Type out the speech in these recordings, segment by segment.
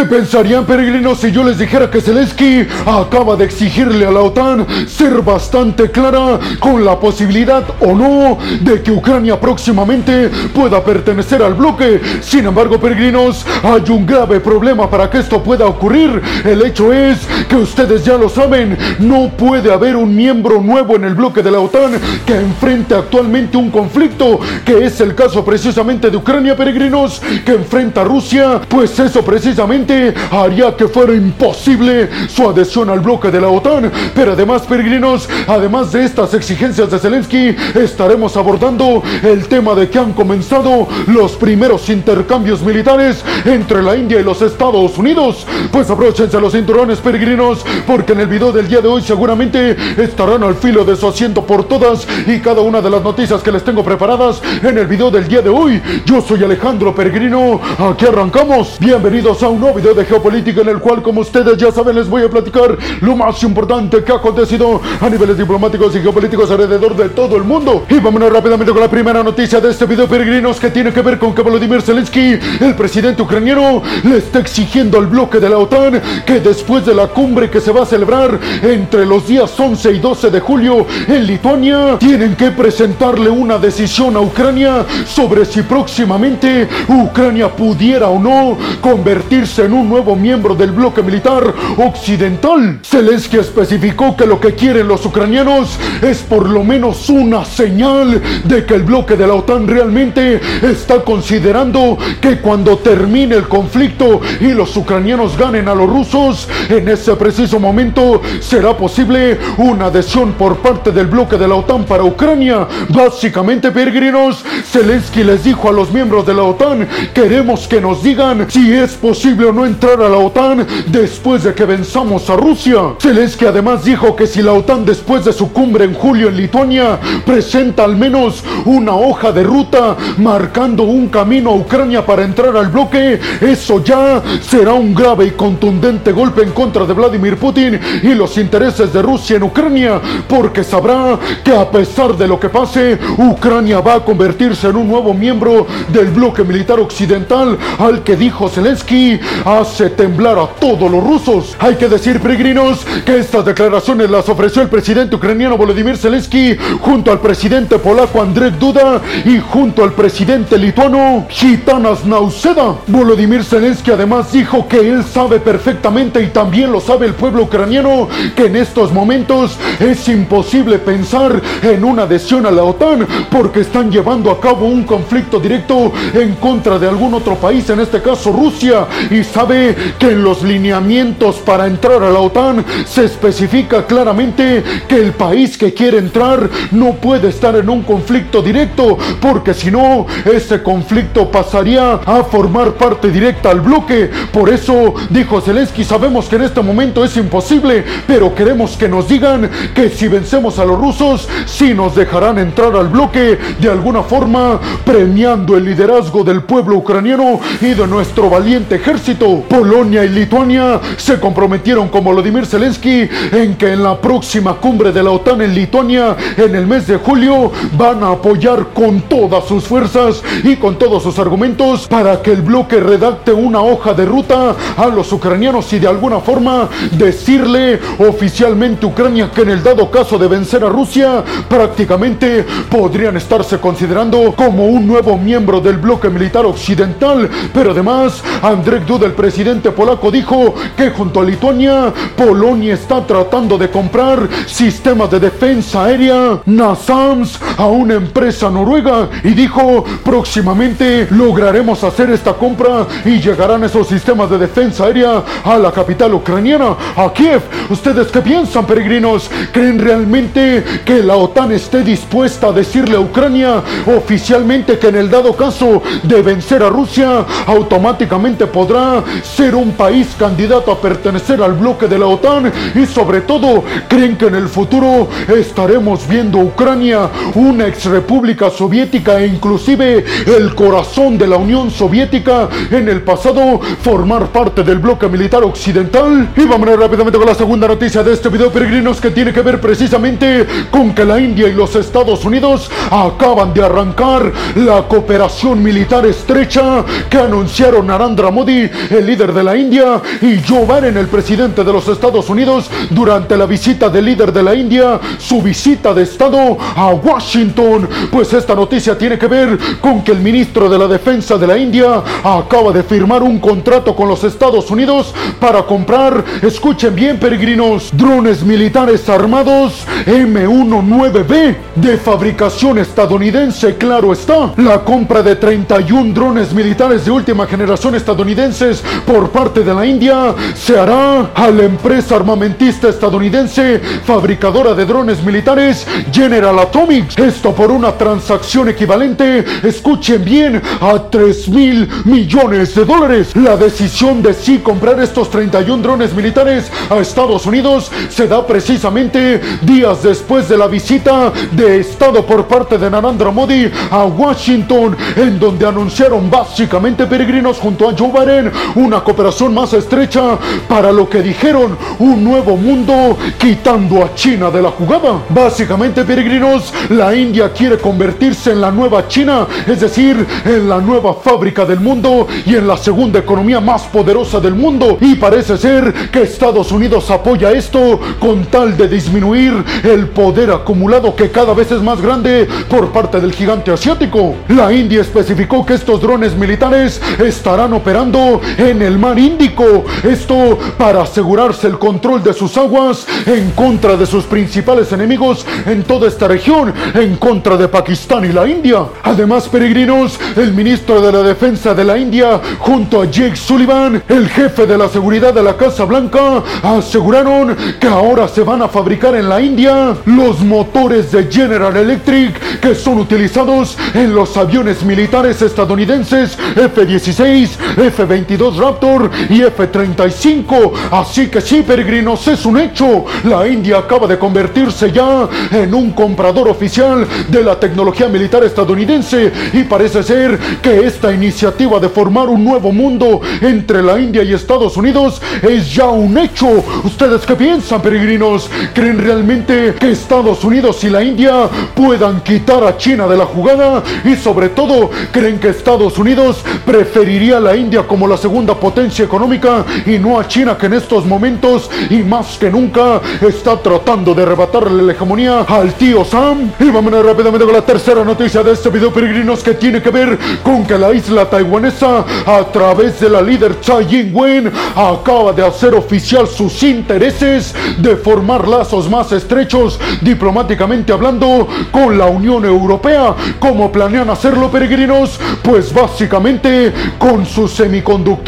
¿Qué pensarían peregrinos si yo les dijera que Zelensky acaba de exigirle a la OTAN ser bastante clara con la posibilidad o no de que Ucrania próximamente pueda pertenecer al bloque? Sin embargo, peregrinos, hay un grave problema para que esto pueda ocurrir. El hecho es que ustedes ya lo saben, no puede haber un miembro nuevo en el bloque de la OTAN que enfrente actualmente un conflicto, que es el caso precisamente de Ucrania, peregrinos, que enfrenta a Rusia, pues eso precisamente haría que fuera imposible su adhesión al bloque de la OTAN. Pero además, peregrinos, además de estas exigencias de Zelensky, estaremos abordando el tema de que han comenzado los primeros intercambios militares entre la India y los Estados Unidos. Pues abróchense los cinturones, peregrinos, porque en el video del día de hoy seguramente estarán al filo de su asiento por todas y cada una de las noticias que les tengo preparadas en el video del día de hoy. Yo soy Alejandro Peregrino, aquí arrancamos. Bienvenidos a un nuevo de geopolítica en el cual, como ustedes ya saben, les voy a platicar lo más importante que ha acontecido a niveles diplomáticos y geopolíticos alrededor de todo el mundo. Y vámonos rápidamente con la primera noticia de este video, peregrinos, que tiene que ver con que Volodymyr Zelensky, el presidente ucraniano, le está exigiendo al bloque de la OTAN que después de la cumbre que se va a celebrar entre los días 11 y 12 de julio en Lituania, tienen que presentarle una decisión a Ucrania sobre si próximamente Ucrania pudiera o no convertirse en un nuevo miembro del bloque militar occidental. Zelensky especificó que lo que quieren los ucranianos es por lo menos una señal de que el bloque de la OTAN realmente está considerando que cuando termine el conflicto y los ucranianos ganen a los rusos, en ese preciso momento será posible una adhesión por parte del bloque de la OTAN para Ucrania. Básicamente, peregrinos, Zelensky les dijo a los miembros de la OTAN, queremos que nos digan si es posible o no entrar a la OTAN después de que venzamos a Rusia. Zelensky además dijo que si la OTAN después de su cumbre en julio en Lituania presenta al menos una hoja de ruta marcando un camino a Ucrania para entrar al bloque, eso ya será un grave y contundente golpe en contra de Vladimir Putin y los intereses de Rusia en Ucrania, porque sabrá que a pesar de lo que pase, Ucrania va a convertirse en un nuevo miembro del bloque militar occidental al que dijo Zelensky hace temblar a todos los rusos. Hay que decir, peregrinos, que estas declaraciones las ofreció el presidente ucraniano Volodymyr Zelensky junto al presidente polaco Andrzej Duda y junto al presidente lituano Gitanas Nauseda. Volodymyr Zelensky además dijo que él sabe perfectamente y también lo sabe el pueblo ucraniano que en estos momentos es imposible pensar en una adhesión a la OTAN porque están llevando a cabo un conflicto directo en contra de algún otro país, en este caso Rusia, y sabe que en los lineamientos para entrar a la OTAN se especifica claramente que el país que quiere entrar no puede estar en un conflicto directo porque si no, ese conflicto pasaría a formar parte directa al bloque. Por eso, dijo Zelensky, sabemos que en este momento es imposible, pero queremos que nos digan que si vencemos a los rusos, sí nos dejarán entrar al bloque de alguna forma, premiando el liderazgo del pueblo ucraniano y de nuestro valiente ejército. Polonia y Lituania se comprometieron con Volodymyr Zelensky en que en la próxima cumbre de la OTAN en Lituania, en el mes de julio, van a apoyar con todas sus fuerzas y con todos sus argumentos para que el bloque redacte una hoja de ruta a los ucranianos y de alguna forma decirle oficialmente a Ucrania que en el dado caso de vencer a Rusia, prácticamente podrían estarse considerando como un nuevo miembro del bloque militar occidental. Pero además, Andrzej Duda, el presidente polaco, dijo que junto a Lituania, Polonia está tratando de comprar sistemas de defensa aérea NASAMS a una empresa noruega y dijo próximamente lograremos hacer esta compra y llegarán esos sistemas de defensa aérea a la capital ucraniana, a Kiev. ¿Ustedes qué piensan, peregrinos? ¿Creen realmente que la OTAN esté dispuesta a decirle a Ucrania oficialmente que en el dado caso de vencer a Rusia, automáticamente podrá ser un país candidato a pertenecer al bloque de la OTAN? Y sobre todo, ¿creen que en el futuro estaremos viendo Ucrania, una ex república soviética e inclusive el corazón de la Unión Soviética en el pasado formar parte del bloque militar occidental? Y vamos rápidamente con la segunda noticia de este video, peregrinos, que tiene que ver precisamente con que la India y los Estados Unidos acaban de arrancar la cooperación militar estrecha que anunciaron Narendra Modi el líder de la India, y Joe Biden, el presidente de los Estados Unidos, durante la visita del líder de la India, su visita de Estado a Washington. Pues esta noticia tiene que ver con que el ministro de la Defensa de la India acaba de firmar un contrato con los Estados Unidos para comprar, escuchen bien peregrinos, drones militares armados M19B de fabricación estadounidense, claro está. La compra de 31 drones militares de última generación estadounidenses por parte de la India se hará a la empresa armamentista estadounidense fabricadora de drones militares General Atomics. Esto por una transacción equivalente, escuchen bien, a 3 mil millones de dólares. La decisión de sí comprar estos 31 drones militares a Estados Unidos se da precisamente días después de la visita de Estado por parte de Narendra Modi a Washington, en donde anunciaron básicamente peregrinos junto a Joe Biden una cooperación más estrecha para lo que dijeron un nuevo mundo quitando a China de la jugada. Básicamente peregrinos, la India quiere convertirse en la nueva China, es decir, en la nueva fábrica del mundo y en la segunda economía más poderosa del mundo. Y parece ser que Estados Unidos apoya esto con tal de disminuir el poder acumulado que cada vez es más grande por parte del gigante asiático. La India especificó que estos drones militares estarán operando en el mar Índico. Esto para asegurarse el control de sus aguas en contra de sus principales enemigos en toda esta región, en contra de Pakistán y la India. Además, peregrinos, el ministro de la Defensa de la India, junto a Jake Sullivan, el jefe de la seguridad de la Casa Blanca, aseguraron que ahora se van a fabricar en la India los motores de General Electric que son utilizados en los aviones militares estadounidenses F-16, F-22 Raptor y F-35. Así que sí, peregrinos, es un hecho. La India acaba de convertirse ya en un comprador oficial de la tecnología militar estadounidense y parece ser que esta iniciativa de formar un nuevo mundo entre la India y Estados Unidos es ya un hecho. ¿Ustedes qué piensan, peregrinos? ¿Creen realmente que Estados Unidos y la India puedan quitar a China de la jugada? Y sobre todo, ¿creen que Estados Unidos preferiría a la India como la segunda potencia económica y no a China que en estos momentos y más que nunca está tratando de arrebatarle la hegemonía al tío Sam? Y vámonos rápidamente con la tercera noticia de este video, peregrinos, que tiene que ver con que la isla taiwanesa, a través de la líder Tsai Ing-wen, acaba de hacer oficial sus intereses de formar lazos más estrechos diplomáticamente hablando con la Unión Europea. ¿Cómo planean hacerlo, peregrinos? Pues básicamente con sus semiconductores,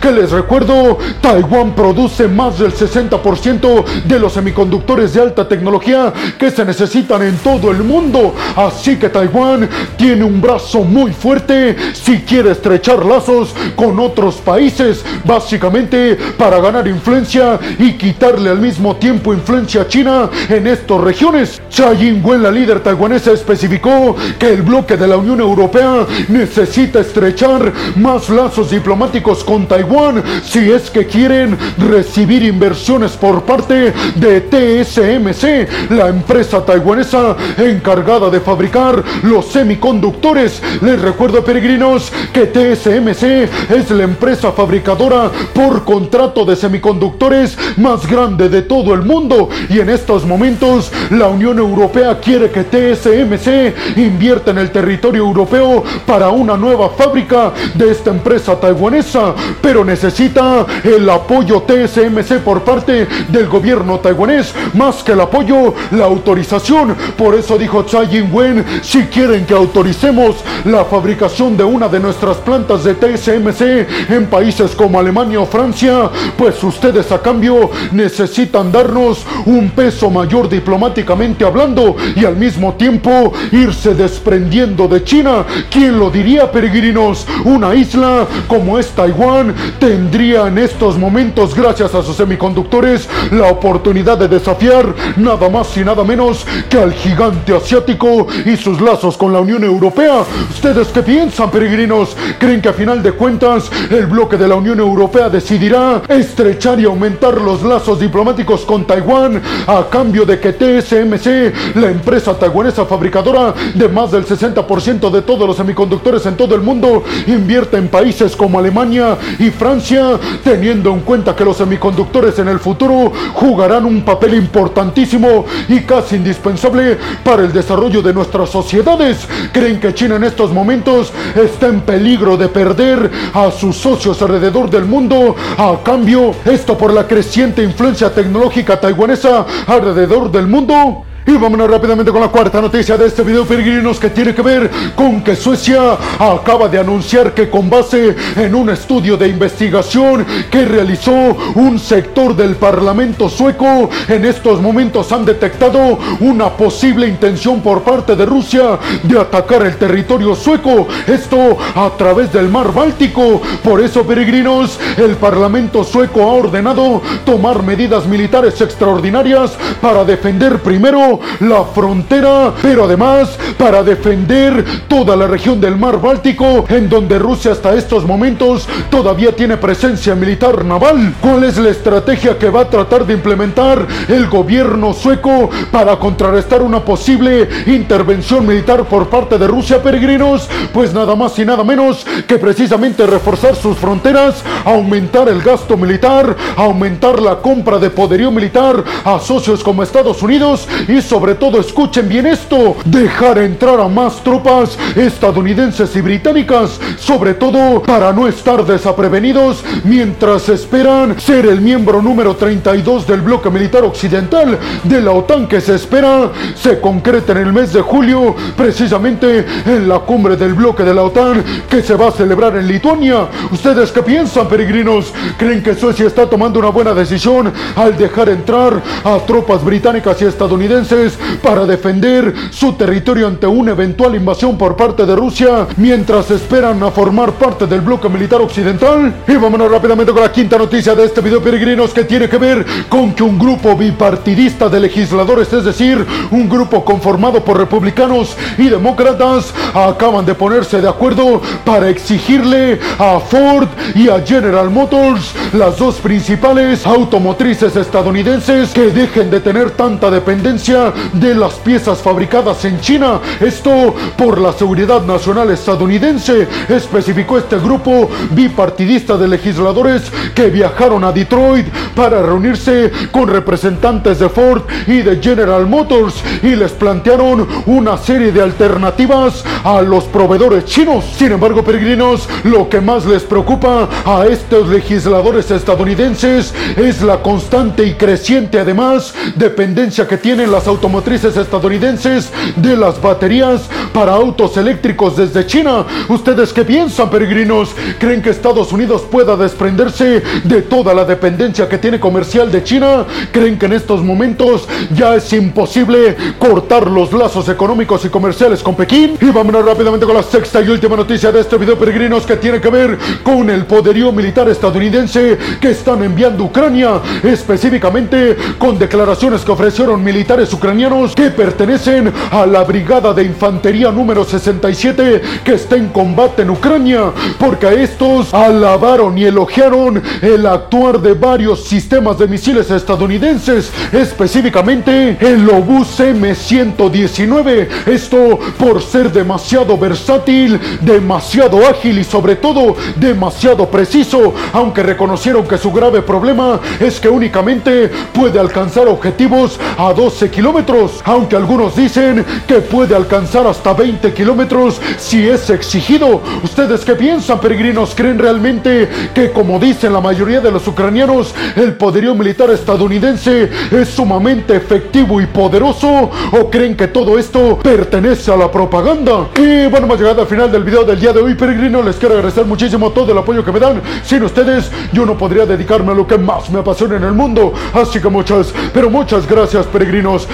que les recuerdo, Taiwán produce más del 60% de los semiconductores de alta tecnología que se necesitan en todo el mundo. Así que Taiwán tiene un brazo muy fuerte si quiere estrechar lazos con otros países, básicamente para ganar influencia y quitarle al mismo tiempo influencia a China en estas regiones. Tsai Ing-wen, la líder taiwanesa, especificó que el bloque de la Unión Europea necesita estrechar más lazos diplomáticos con Taiwán si es que quieren recibir inversiones por parte de TSMC, la empresa taiwanesa encargada de fabricar los semiconductores. Les recuerdo, peregrinos, que TSMC es la empresa fabricadora por contrato de semiconductores más grande de todo el mundo y en estos momentos la Unión Europea quiere que TSMC invierta en el territorio europeo para una nueva fábrica de esta empresa taiwanesa, pero necesita el apoyo TSMC por parte del gobierno taiwanés, más que el apoyo, la autorización. Por eso dijo Tsai Ing-wen, si quieren que autoricemos la fabricación de una de nuestras plantas de TSMC en países como Alemania o Francia, pues ustedes a cambio necesitan darnos un peso mayor diplomáticamente hablando y al mismo tiempo irse desprendiendo de China. ¿Quién lo diría, peregrinos? Una isla como es Taiwán tendría en estos momentos, gracias a sus semiconductores, la oportunidad de desafiar nada más y nada menos que al gigante asiático y sus lazos con la Unión Europea. ¿Ustedes qué piensan, peregrinos? ¿Creen que a final de cuentas el bloque de la Unión Europea decidirá estrechar y aumentar los lazos diplomáticos con Taiwán a cambio de que TSMC, la empresa taiwanesa fabricadora de más del 60% de todos los semiconductores en todo el mundo, invierte en países como Alemania Y Francia, teniendo en cuenta que los semiconductores en el futuro jugarán un papel importantísimo y casi indispensable para el desarrollo de nuestras sociedades. ¿Creen que China en estos momentos está en peligro de perder a sus socios alrededor del mundo? A cambio, esto por la creciente influencia tecnológica taiwanesa alrededor del mundo. Y vámonos rápidamente con la cuarta noticia de este video, peregrinos, que tiene que ver con que Suecia acaba de anunciar que con base en un estudio de investigación que realizó un sector del Parlamento sueco, en estos momentos han detectado una posible intención por parte de Rusia de atacar el territorio sueco, esto a través del mar Báltico. Por eso, peregrinos, el Parlamento sueco ha ordenado tomar medidas militares extraordinarias para defender primero la frontera, pero además para defender toda la región del mar Báltico, en donde Rusia hasta estos momentos todavía tiene presencia militar naval. ¿Cuál es la estrategia que va a tratar de implementar el gobierno sueco para contrarrestar una posible intervención militar por parte de Rusia, peregrinos? Pues nada más y nada menos que precisamente reforzar sus fronteras, aumentar el gasto militar, aumentar la compra de poderío militar a socios como Estados Unidos y sobre todo, escuchen bien esto, dejar entrar a más tropas estadounidenses y británicas, sobre todo para no estar desaprevenidos mientras esperan ser el miembro número 32 del bloque militar occidental de la OTAN que se espera se concreta en el mes de julio, precisamente en la cumbre del bloque de la OTAN que se va a celebrar en Lituania. ¿Ustedes qué piensan, peregrinos? ¿Creen que Suecia está tomando una buena decisión al dejar entrar a tropas británicas y estadounidenses para defender su territorio ante una eventual invasión por parte de Rusia mientras esperan a formar parte del bloque militar occidental. Y vámonos rápidamente con la quinta noticia de este video peregrinos que tiene que ver con que un grupo bipartidista de legisladores, es decir, un grupo conformado por republicanos y demócratas, acaban de ponerse de acuerdo para exigirle a Ford y a General Motors, las dos principales automotrices estadounidenses, que dejen de tener tanta dependencia de las piezas fabricadas en China. Esto por la seguridad nacional estadounidense, especificó este grupo bipartidista de legisladores que viajaron a Detroit para reunirse con representantes de Ford y de General Motors y les plantearon una serie de alternativas a los proveedores chinos. Sin embargo, peregrinos, lo que más les preocupa a estos legisladores estadounidenses es la constante y creciente además dependencia que tienen las automotrices estadounidenses de las baterías para autos eléctricos desde China. ¿Ustedes qué piensan, peregrinos? ¿Creen que Estados Unidos pueda desprenderse de toda la dependencia que tiene comercial de China? ¿Creen que en estos momentos ya es imposible cortar los lazos económicos y comerciales con Pekín? Y vámonos rápidamente con la sexta y última noticia de este video, peregrinos, que tiene que ver con el poderío militar estadounidense que están enviando a Ucrania, específicamente con declaraciones que ofrecieron militares ucranianos que pertenecen a la brigada de infantería número 67 que está en combate en Ucrania, porque a estos alabaron y elogiaron el actuar de varios sistemas de misiles estadounidenses, específicamente el Obus M119, esto por ser demasiado versátil, demasiado ágil y sobre todo demasiado preciso, aunque reconocieron que su grave problema es que únicamente puede alcanzar objetivos a 12 kilómetros, aunque algunos dicen que puede alcanzar hasta 20 kilómetros si es exigido. ¿Ustedes qué piensan, peregrinos? ¿Creen realmente que, como dicen la mayoría de los ucranianos, el poderío militar estadounidense es sumamente efectivo y poderoso? ¿O creen que todo esto pertenece a la propaganda? Y bueno, hemos llegado al final del video del día de hoy, peregrinos. Les quiero agradecer muchísimo todo el apoyo que me dan. Sin ustedes, yo no podría dedicarme a lo que más me apasiona en el mundo. Así que muchas, pero muchas gracias, peregrinos.